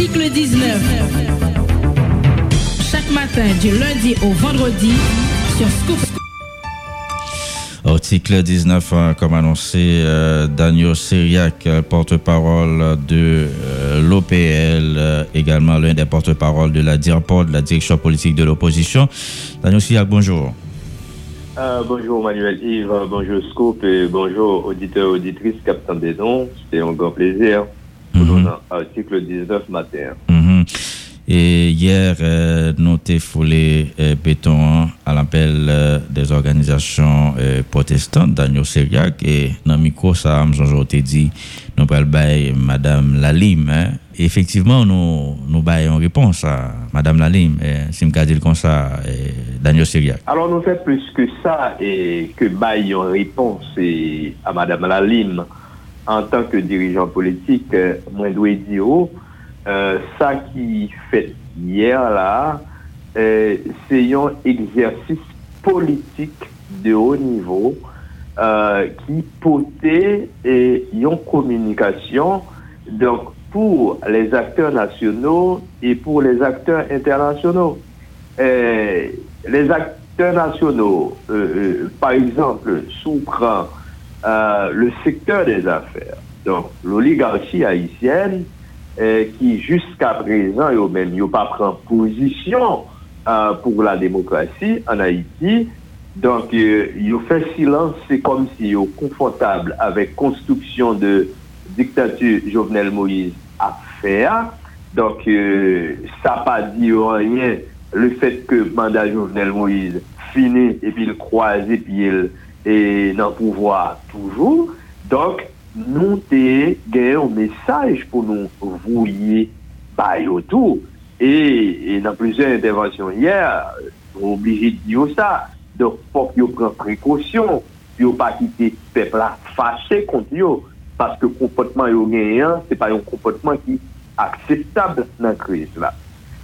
Article 19. Chaque matin, du lundi au vendredi, sur Scoop. Article 19, hein, comme annoncé, euh, Daniel Syriac, euh, porte-parole de euh, l'OPL, également l'un des porte-parole de la DIRPOD, la direction politique de l'opposition. Daniel Syriac, bonjour. bonjour Manuel Yves, bonjour Scoop et bonjour auditeurs auditrices Captain Bédon. C'est un grand plaisir pour mm -hmm. article 19 matin. Mhm. Et hier, euh, nous avons foulé euh, béton à l'appel euh, des organisations euh, protestantes, Daniel Seriac, et dans le micro, ça, nous dit, nous avons Madame Lalim. Hein. Effectivement, nous, nous une réponse à Madame Lalim, si je dire comme ça, Daniel Seriac. Alors, nous faisons plus que ça, et que bail une réponse à Madame Lalim en tant que dirigeant politique, moi, je dois dire, euh, ça qui fait hier là, euh, c'est un exercice politique de haut niveau euh, qui portait une communication donc pour les acteurs nationaux et pour les acteurs internationaux. les acteurs nationaux, par exemple, sous euh, le secteur des affaires. Donc, l'oligarchie haïtienne euh, qui jusqu'à présent, yo mèm, yo pa pren position euh, pour la démocratie en Haïti, donc euh, yo fè silence, c'est comme si yo confortable avec construction de dictature Jovenel Moïse a fè a, donc euh, sa pa di yo rien le fèt que mandat Jovenel Moïse finit et puis il croise et puis il E nan pouvoi toujou. Donk, nou te gen yon mesaj pou nou vouye bayotou. E, e nan pleze intervensyon yer, nou oblije diyo sa. Donk, fok yo pren prekosyon, yo pa kite pepla fache kont yo, paske kompotman yo genyen, se pa yon kompotman ki akseptable nan kriz la.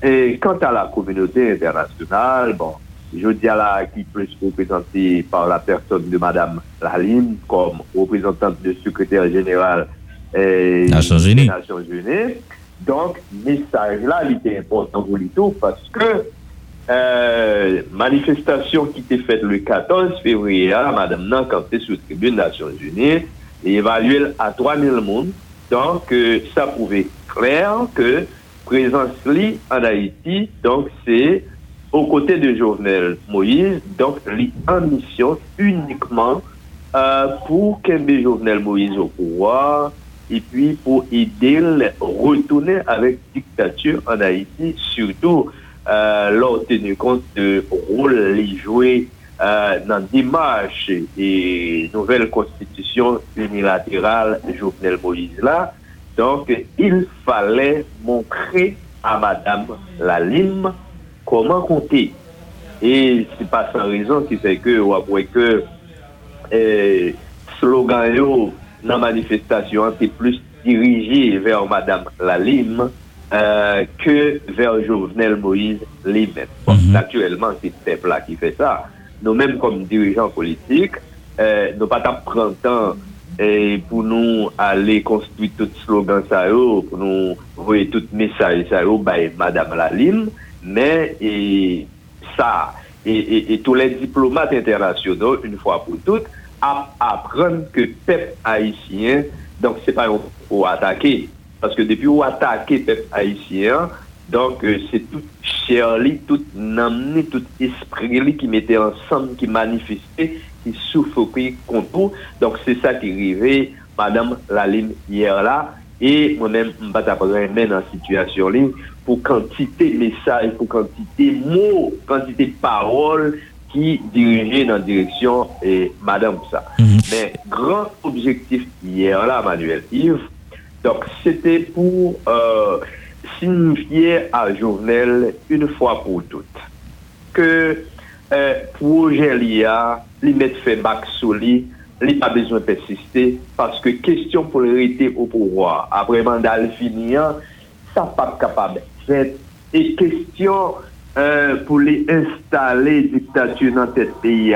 E kant a la kominote internasyonal, bon, je dis à la qui peut se représenter par la personne de Madame Laline comme représentante du secrétaire général des Nations Unies. Donc, message là, il était important pour tout parce que euh, manifestation qui était faite le 14 février, hein, Madame Nan, quand la tribune des Nations Unies, évaluée à 3000 monde. Donc, euh, ça prouvait clair que présence en Haïti, donc c'est aux côtés de Jovenel Moïse, donc en mission uniquement euh, pour qu'aimer Jovenel Moïse au pouvoir et puis pour aider retourner avec dictature en Haïti, surtout euh, lors tenu compte de rôle joué euh, dans démarche et nouvelle constitution unilatérale Jovenel Moïse là. Donc, il fallait montrer à Madame Lalime comment compter? Et c'est pas sans raison qui fait que, ou après que, eh, slogan yo, dans la manifestation, c'est plus dirigé vers Madame Lalime euh, que vers Jovenel Moïse lui-même. Mhm. Naturellement, c'est ce peuple-là qui fait ça. Nous-mêmes, comme dirigeants politiques, euh, nous pas prendre temps et pour nous aller construire tout slogan ça, pour nous envoyer tout message ça, by Madame Lalime mais et, ça, et, tous les diplomates internationaux, une fois pour toutes, apprennent que le peuple haïtien, donc c'est pas pour attaquer, parce que depuis où attaquer le peuple haïtien, donc euh, c'est tout Shirley, tout namni, tout esprit qui mettait ensemble, qui manifestait, qui suffoquait contre. Donc c'est ça qui arrivait, Madame Laline hier là, et moi-même, je vais dans la situation pour quantité de messages, pour quantité de mots, quantité de paroles qui dirigeaient dans la direction et Madame ça. Mhm. Mais grand objectif hier là, Manuel Yves, donc c'était pour euh, signifier à Journal une fois pour toutes que euh, projet l'IA, mettre fait il n'a pas besoin de persister parce que question pour l'hériter au pouvoir, après mandat fini, ça pas capable et question euh, pour les installer dictature dans ce pays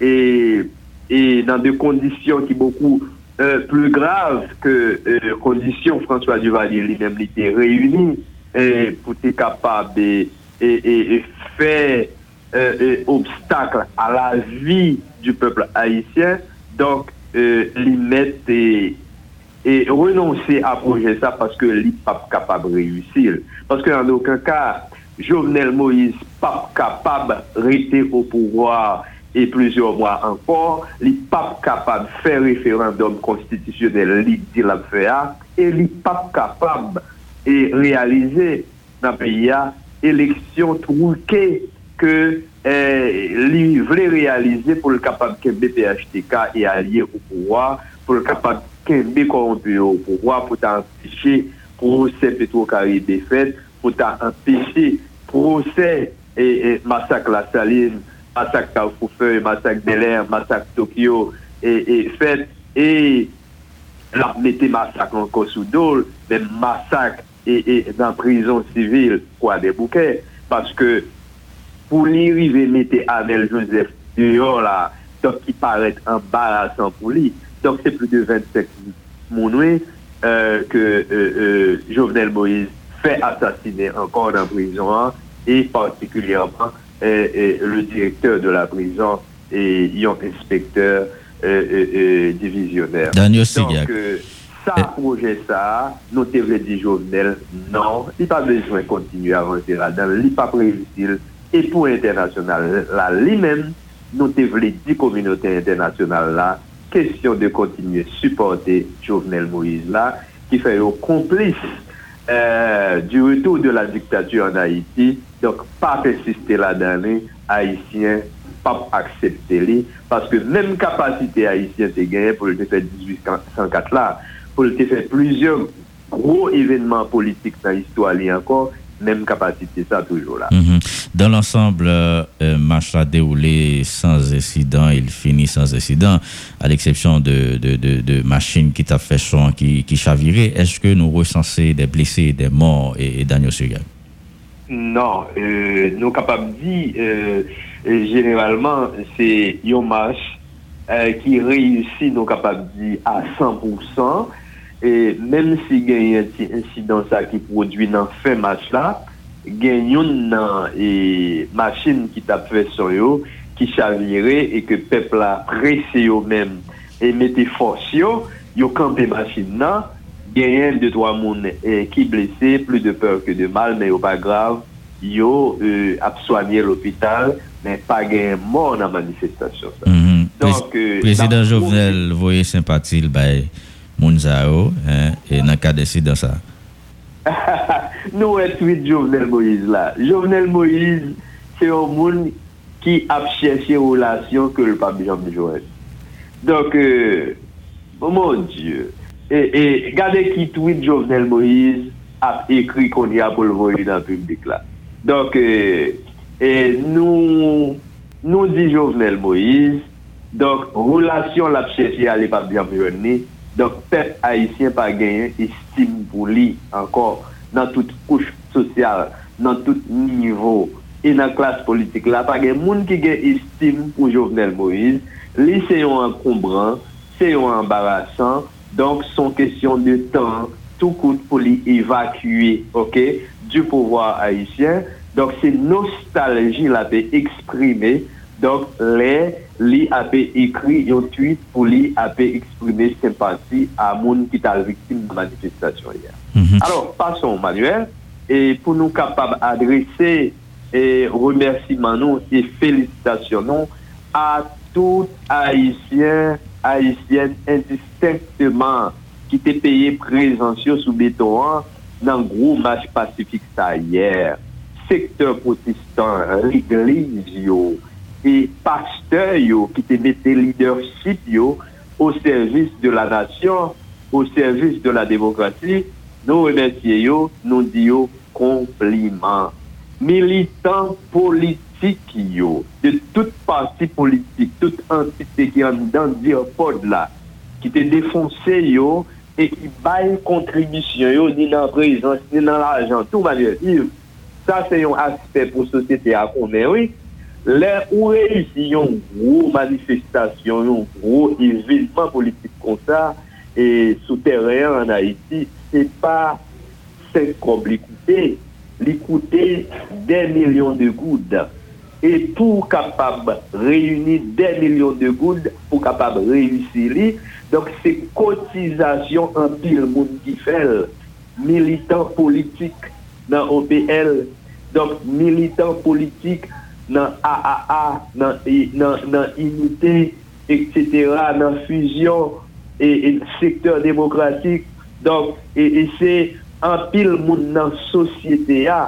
et, et dans des conditions qui beaucoup euh, plus grave que euh, condition François Duvalier lui-même était réuni et pour être capable de et, et, euh, obstacle à la vie du peuple haïtien. Donc, euh, les mettre et, et, renoncer à projet ça parce que n'est pas capable de réussir. Parce qu'en aucun cas, Jovenel Moïse pas capable de rester au pouvoir et plusieurs mois encore, n'est pas capable de faire référendum constitutionnel, dit la et n'est pas capable de réaliser dans le pays élection truquée que euh, voulait réaliser pour le capable que BPHTK est allié au pouvoir, pour le capable que corrompu au pouvoir, pour empêcher procès Petro-Caribé défaite, pour empêcher procès et, et, massacre La Saline, massacre Carrefour massacre Bel massacre Tokyo et, et fait et la mettait massacre encore sous dole, mais massacre et, et prison civile quoi des bouquets parce que pour lui arriver mettre Joseph dehors là donc qui paraît embarrassant pour lui donc c'est plus de 27 mois euh, que euh, euh, Jovenel Moïse fait assassiner encore dans prison hein, et particulièrement le directeur de la prison et un inspecteur divisionnaire. Daniel Donc, ça, projet ça, nous devons dire Jovenel, non, il n'y a pas besoin de continuer à avancer là-dedans, il n'est pas prévu. Et pour l'international, là, lui-même, nous devons dire communauté internationale là, question de continuer à supporter Jovenel Moïse là, qui fait au complice euh, du retour de la dictature en Haïti. Donc, pas persister là-dedans, haïtien, pas accepter parce que même capacité haïtienne c'est gagné pour le fait 1804 là, pour le fait plusieurs gros événements politiques dans l'histoire encore, même capacité, ça toujours là. Mm-hmm. Dans l'ensemble, euh, match a déroulé sans incident, il finit sans incident, à l'exception de, de, de, de machines qui t'a fait son, qui, qui chavirait. Est-ce que nous recensons des blessés, des morts et, et Daniel Sugal? Non, euh, nous capables de dire, euh, généralement, c'est un match euh, qui réussit, nous capables de dire, à 100%. e menm si gen yon ti insidansa ki prodwi nan fe match la, gen yon nan e machin ki tap fe son yo, ki chavire e ke pepla prese yo menm e mette fos yo, yo kampe machin nan, gen yon de 3 moun e, ki blese, plu de peur ke de mal, men yo pa grav, yo e, ap soanye l'opital, men pa gen yon mor nan manifestasyon sa. Mm -hmm. Donk, Prez, euh, Prezident Jovenel voye sympatil baye moun za yo, e nan ka desi dan sa. nou e wè tweet Jovenel Moïse la. Jovenel Moïse, se yo moun ki ap chèche relasyon ke l'pap jom jwen. Donk, euh, oh mon dieu, e, e gade ki tweet Jovenel Moïse ap ekri kon ya pou l'voye nan publik la. Donk, euh, e euh, nou, nou di Jovenel Moïse, donk, relasyon l'ap chèche a l'pap jom jwen ni, Donk pep Haitien pa genyen estime pou li ankor nan tout kouch sosyal, nan tout nivou, e nan klas politik la. Pa gen moun ki gen estime pou Jovenel Moïse, li se yon ankombran, se yon ambarasan, donk son kesyon de tan, tout kout pou li evakue, ok, du pouvoir Haitien. Donk se nostalji la pe eksprime, Donc, les li a écrit un tweet pour lui a exprimer sympathie à moun qui est victime de la manifestation hier. Mhm. Alors, passons, Manuel, et pour nous capables d'adresser et remerciements nous et félicitations à tout Haïtien, Haïtienne indistinctement qui était payé présence sous béton dans le gros match pacifique ça hier. Secteur protestant, l'église, e pasteur yo ki te mette leadership yo ou servis de la nasyon, ou servis de la demokrasi, nou remersiye yo, nou di yo kompliment. Militant politik yo, de tout parti politik, tout entite ki an dan dir pod la, ki te defonse yo, e ki baye kontribisyon yo, ni nan prezans, ni nan l'ajan, tout manye. Sa se yon aspect pou sosete a konmen, oui, Là où réussit une grosse manifestation, un gros événement politique comme ça, et souterrain en Haïti, c'est pas 5 comme l'écouter, l'écouter des millions de gouttes. Et pour capable réunir des millions de gouttes, pour capable réussir, donc c'est cotisation en pile monde qui fait, militant politique dans OPL, donc militant politique nan AAA, nan, nan, nan Unité, etc., nan Fusion, e sektor demokratik. Donk, e se an pil moun nan sosyete a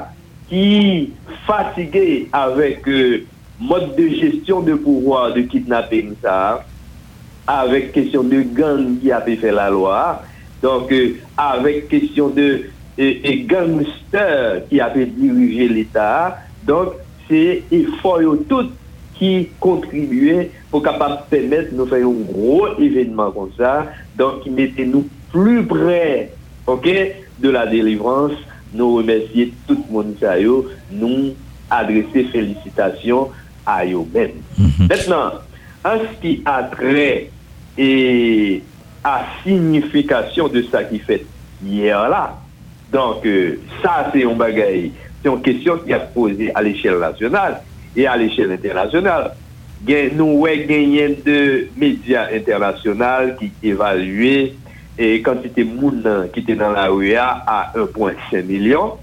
ki fatige avèk euh, mod de gestyon de pouvoi de kidnapping sa, avèk kesyon de gang ki apè fè la loa, donk euh, avèk kesyon de euh, gangster ki apè dirije l'Etat, donk C'est effort tout qui contribuait pour capable permettre de nous faire un gros événement comme ça. Donc, qui mettait nous plus près, ok, de la délivrance. Nous remercier tout le monde, nous adresser félicitations à eux-mêmes. Mhm. Maintenant, en ce qui a trait et à signification de ça qui fait hier là, donc euh, ça c'est un bagage, c'est une question qui a posée à l'échelle nationale et à l'échelle internationale. Nous avons gagné de médias internationaux qui évaluaient et quantité de monde qui était dans la rue à 1,5 million.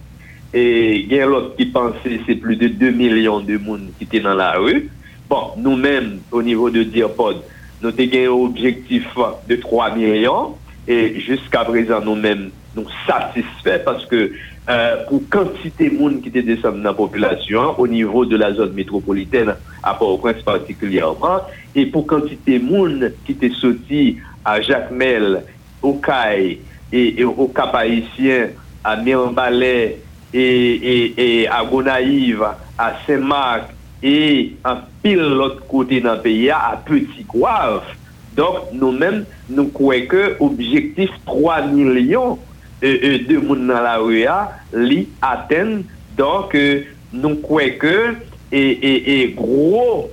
Et il y a l'autre qui pensait c'est plus de 2 millions de monde qui étaient dans la rue. Bon, nous-mêmes, au niveau de Diapod, nous avons un objectif de 3 millions. Et jusqu'à présent, nous-mêmes, nous satisfaits parce que euh, pour quantité de monde qui était descendu dans la population, au niveau de la zone métropolitaine, à Port-au-Prince particulièrement, et pour quantité de monde qui était sorti à Jacmel, au CAI et, au Cap Haïtien, à Mirambalais et, à Gonaïve, à Saint-Marc et à pile l'autre côté dans le pays, à Petit Coivre. Donc, nous-mêmes, nous croyons que l'objectif 3 millions E, e, de moun nan la ou ya li aten donk e, nou kwe ke e gro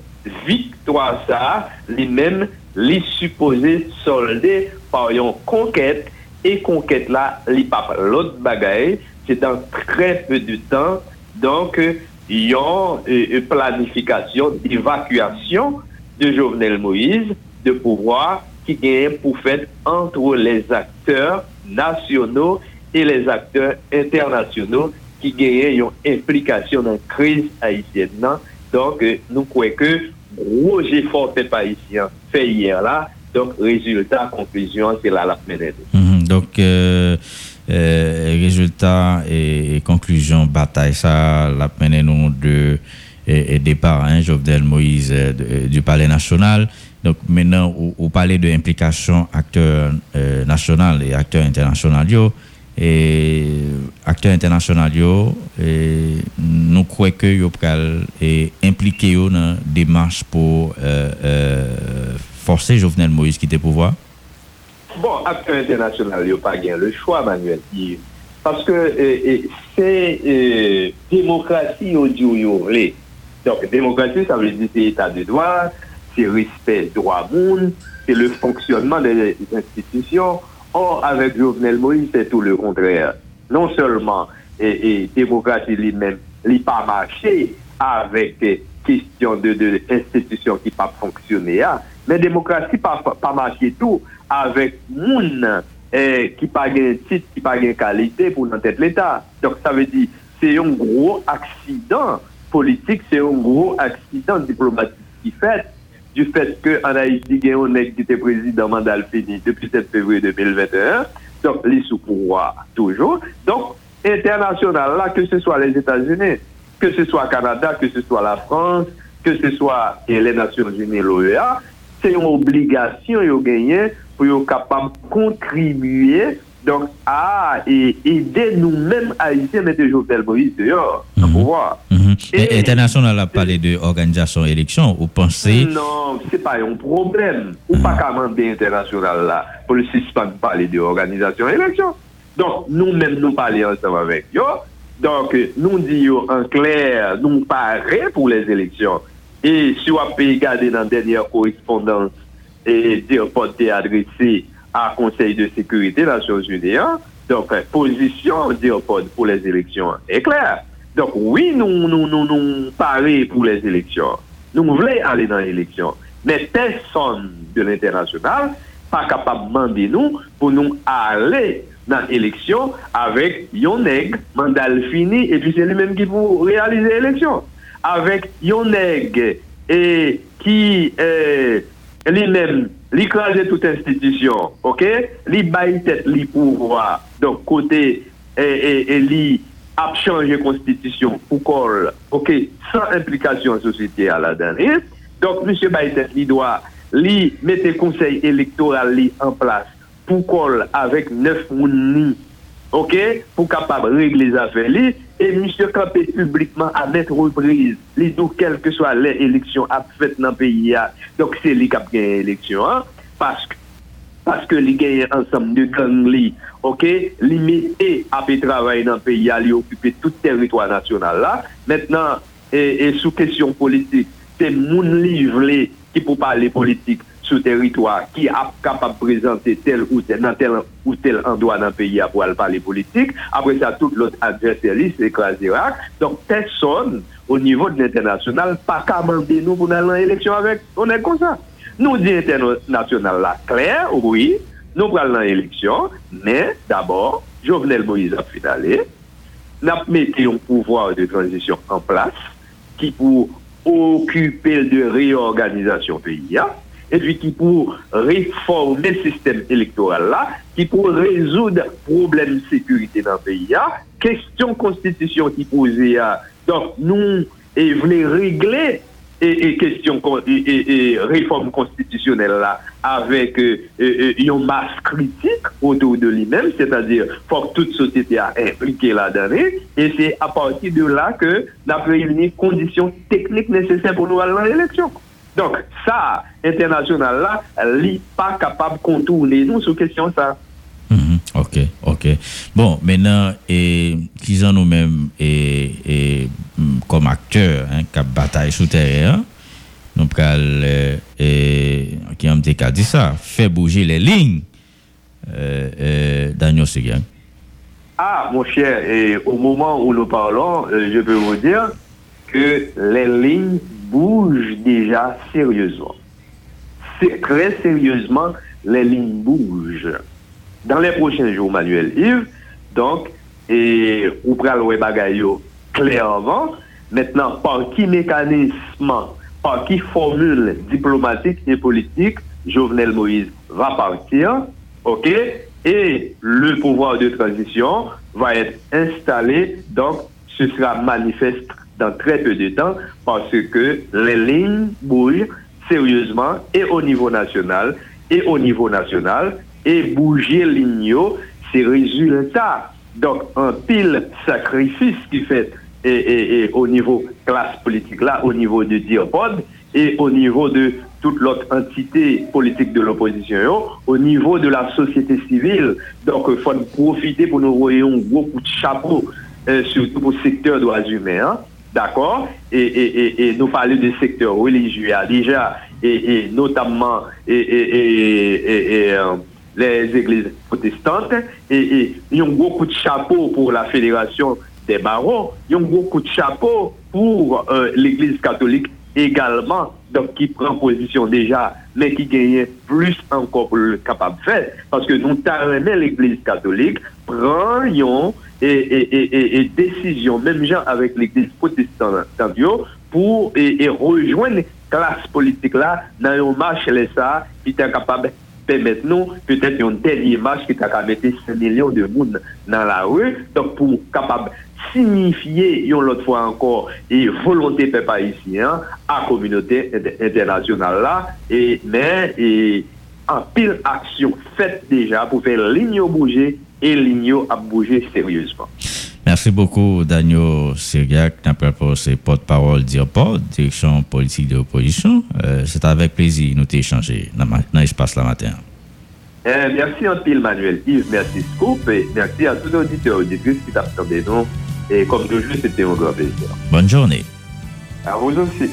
viktwa sa li men li suppose solde par yon konket e konket la li pap lot bagay se dan trepe du tan donk yon planifikasyon evakuasyon de Jovenel Moïse de pouvoir ki gen pou fèd antre les akteurs nationaux et les acteurs internationaux qui gagnent une implication dans la crise haïtienne. Donc, nous croyons que gros effort fait par haïtien fait hier là. Donc, résultat, conclusion, c'est là la mener. Mhm. donc, euh, euh, résultat et, conclusion, bataille, ça, la mener nous de départ, hein, Jovenel Moïse euh, du Palais national. Donc maintenant, vous, parlez de l'implication acteurs euh, nationaux et acteurs internationaux. Et acteurs internationaux, nous croyons que vous pouvez impliquer dans la démarche pour euh, euh, forcer Jovenel Moïse quitter le pouvoir Bon, acteurs internationaux n'ont pas le choix, Manuel. Parce que c'est démocratie au Donc, démocratie, ça veut dire c'est état de droit, c'est respect droit monde, c'est le fonctionnement des institutions. Or, avec Jovenel Moïse, c'est tout le contraire. Non seulement et, démocratie lui-même, il pas marché avec question de, de institutions qui pas fonctionner, hein. mais démocratie pas pas marché tout avec monde eh, qui pas de titre, qui pas de qualité pour notre tête l'État. Donc ça veut dire c'est un gros accident politique, c'est un gros accident diplomatique qui fait du fait qu'en Haïti, il y a un qui était président mandat fini depuis 7 février 2021. Donc, les sous-pouvoirs toujours. Donc, international, là, que ce soit les États-Unis, que ce soit Canada, que ce soit la France, que ce soit les Nations Unies, l'OEA, c'est une obligation de gagner pour être capable de contribuer donc à aider nous-mêmes Haïtiens mettre Jovenel Moïse dehors, mm -hmm. pouvoir. Et, international a parlé de organisation élection. Vous pensez? Non, c'est pas un problème. Ou pas qu'à demander international là pour le suspendre parler de organisation élection. Donc nous-mêmes nous parlons ensemble avec eux. Donc nous disons en clair, nous parlons pour les élections. Et si on peut regarder dans la dernière correspondance et dire pas adressé à Conseil de sécurité des Nations Unies. Hein. Donc, position d'IOPOD pour les élections est claire. Donk, oui, nou, nou, nou, nou pare pou les eleksyon. Nou vle ale nan eleksyon. Men person de l'internasyonal pa kapab mande nou pou nou ale nan eleksyon avek yon neg mandal fini epi se li men ki pou realize eleksyon. Avek yon neg e ki eh, li men li kranje tout institisyon, ok? Li bayi tet li pouvwa. Donk, kote e eh, eh, li ap chanje konstitisyon pou kol, ok, san implikasyon sosite a la dan. E, donk, M. Biden li doa li mette konsey elektoral li an plas pou kol avek nef moun ni, ok, pou kapab regle zafè li, e M. Kampé publikman a mette reprise li do kelke swa le eleksyon ap fèt nan peyi ya. Donk, se li kap gen eleksyon, an, pask parce que les gagnent ensemble de gangs ok, limité à travailler dans le pays, à occuper tout le territoire national là. Maintenant, et, sous question politique, c'est moun livré qui peut parler politique le territoire, qui est capable de présenter tel ou tel, ou tel endroit dans le pays pour parler politique. Après ça, tout l'autre adversaire, c'est. Donc, personne, au niveau de l'international, pas qu'à nous pour aller en élection avec. On est comme ça. Nou di international la kler, oui, nou pral nan eleksyon, men d'abord, Jovenel Moïse ap finalè, nap mette yon pouvoir de transition en plas, ki pou okupel de reorganizasyon peyi ya, et puis qui pour réformer le système électoral là, qui pour résoudre problème de sécurité dans le pays là, question constitution qui posée là. Donc nous, et voulons régler et, question et, réforme constitutionnelle là avec euh, euh, une masse critique autour de lui-même, c'est-à-dire faut toute société a impliqué là-dedans et c'est à partir de là que nous avons réuni conditions techniques nécessaires pour nous aller dans l'élection. Donc ça, international là, n'est pas capable de contourner nous sur question ça. Mhm. ok, ok. Bon, maintenant, et, qui sont nous-mêmes et, comme acteurs hein, qui bataille sous terre, nous avons qui ont dit ça, fait bouger les lignes euh, euh, Daniel Seguin. Ah, mon cher, et au moment où nous parlons, euh, je peux vous dire que les lignes bougent déjà sérieusement. Très sérieusement, les lignes bougent dans les prochains jours, Manuel Yves. Donc, et ou pral bagayo clairement. Maintenant, par qui mécanisme, par qui formule diplomatique et politique, Jovenel Moïse va partir, ok, et le pouvoir de transition va être installé, donc ce sera manifeste dans très peu de temps parce que les lignes bougent sérieusement et au niveau national et au niveau national et bouger l'igno, c'est résultat. Donc, un pile sacrifice qui fait et, au niveau classe politique là, au niveau de Diopod et au niveau de toute l'autre entité politique de l'opposition, au niveau de la société civile. Donc, il faut profiter pour nous voyons un gros coup de chapeau, euh, surtout pour le secteur droits humains. Hein. D'accord? Et, et, et, nous parler du secteur religieux déjà, et, notamment, et, euh, les églises protestantes et, a un gros coup de chapeau pour la fédération des barons, il y a un gros coup de chapeau pour euh, l'église catholique également, donc qui prend position déjà, mais qui gagne plus encore pour le capable de faire. Parce que nous t'arrêtons l'église catholique, prend et, et, et, décision, même gens avec l'église protestante pour et, rejoindre classe politique là dans une marche les ça qui est capable pemet nou, petèt yon tel imaj ki ta kamete 5 milyon de moun nan la wè, tak pou kapab signifiye yon lot fwa ankor e volonté pe pa isi an, a kominote internasyonal la, e men, e an pil aksyon fèt deja pou fè ligno bouje, e ligno ap bouje seryouzman. Merci beaucoup, Daniel Sergac, c'est porte-parole d'IOPOD, direction politique de l'opposition. Euh, c'est avec plaisir nous t'échanger dans l'espace la matin. Eh, merci en pile, Manuel Yves, merci Scoop, et merci à tous les auditeurs et auditrices qui t'attendent nous. Et comme toujours, c'était un grand plaisir. Bonne journée. À vous aussi.